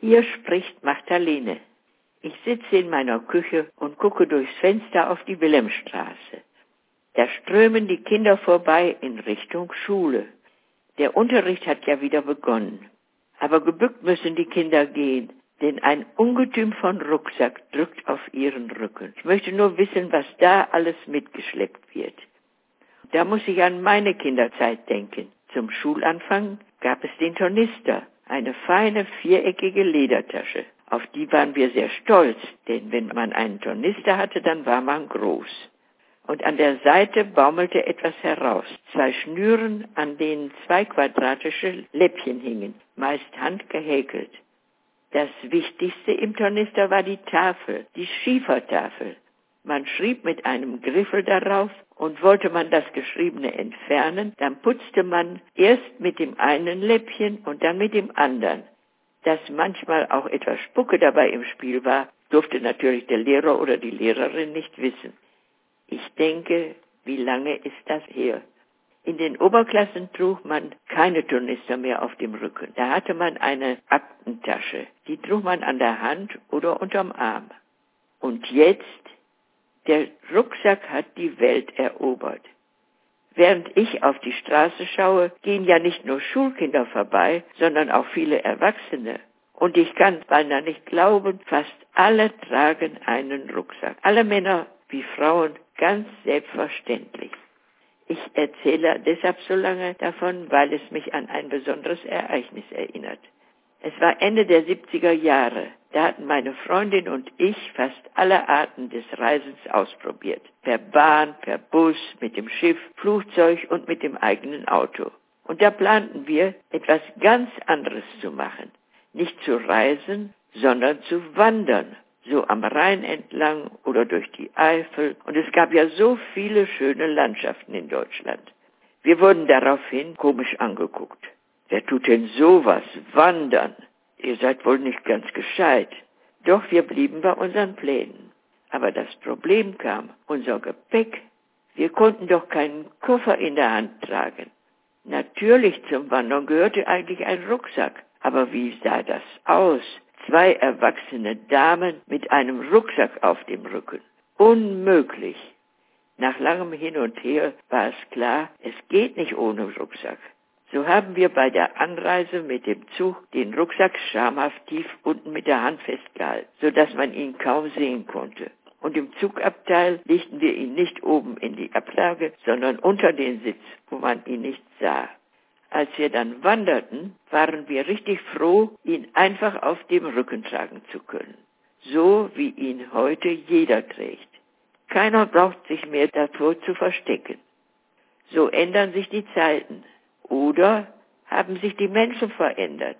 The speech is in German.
Hier spricht Magdalene. Ich sitze in meiner Küche und gucke durchs Fenster auf die Wilhelmstraße. Da strömen die Kinder vorbei in Richtung Schule. Der Unterricht hat ja wieder begonnen. Aber gebückt müssen die Kinder gehen, denn ein Ungetüm von Rucksack drückt auf ihren Rücken. Ich möchte nur wissen, was da alles mitgeschleppt wird. Da muss ich an meine Kinderzeit denken. Zum Schulanfang gab es den Tornister, eine feine viereckige Ledertasche. Auf die waren wir sehr stolz, denn wenn man einen Tornister hatte, dann war man groß. Und an der Seite baumelte etwas heraus. Zwei Schnüren, an denen zwei quadratische Läppchen hingen, meist handgehäkelt. Das Wichtigste im Tornister war die Tafel, die Schiefertafel. Man schrieb mit einem Griffel darauf und wollte man das Geschriebene entfernen, dann putzte man erst mit dem einen Läppchen und dann mit dem anderen. Dass manchmal auch etwas Spucke dabei im Spiel war, durfte natürlich der Lehrer oder die Lehrerin nicht wissen. Ich denke, wie lange ist das her? In den Oberklassen trug man keine Tornister mehr auf dem Rücken. Da hatte man eine Aktentasche. Die trug man an der Hand oder unterm Arm. Und jetzt, der Rucksack hat die Welt erobert. Während ich auf die Straße schaue, gehen ja nicht nur Schulkinder vorbei, sondern auch viele Erwachsene. Und ich kann beinahe nicht glauben, fast alle tragen einen Rucksack. Alle Männer wie Frauen ganz selbstverständlich. Ich erzähle deshalb so lange davon, weil es mich an ein besonderes Ereignis erinnert. War Ende der 70er Jahre. Da hatten meine Freundin und ich fast alle Arten des Reisens ausprobiert. Per Bahn, per Bus, mit dem Schiff, Flugzeug und mit dem eigenen Auto. Und da planten wir, etwas ganz anderes zu machen. Nicht zu reisen, sondern zu wandern so am Rhein entlang oder durch die Eifel. Und es gab ja so viele schöne Landschaften in Deutschland. Wir wurden daraufhin komisch angeguckt. Wer tut denn sowas? Wandern? Ihr seid wohl nicht ganz gescheit. Doch wir blieben bei unseren Plänen. Aber das Problem kam, unser Gepäck. Wir konnten doch keinen Koffer in der Hand tragen. Natürlich zum Wandern gehörte eigentlich ein Rucksack. Aber wie sah das aus? zwei erwachsene Damen mit einem Rucksack auf dem Rücken. Unmöglich. Nach langem Hin und Her war es klar, es geht nicht ohne Rucksack. So haben wir bei der Anreise mit dem Zug den Rucksack schamhaft tief unten mit der Hand festgehalten, so dass man ihn kaum sehen konnte. Und im Zugabteil legten wir ihn nicht oben in die Ablage, sondern unter den Sitz, wo man ihn nicht sah. Als wir dann wanderten, waren wir richtig froh, ihn einfach auf dem Rücken tragen zu können. So wie ihn heute jeder trägt. Keiner braucht sich mehr davor zu verstecken. So ändern sich die Zeiten. Oder haben sich die Menschen verändert?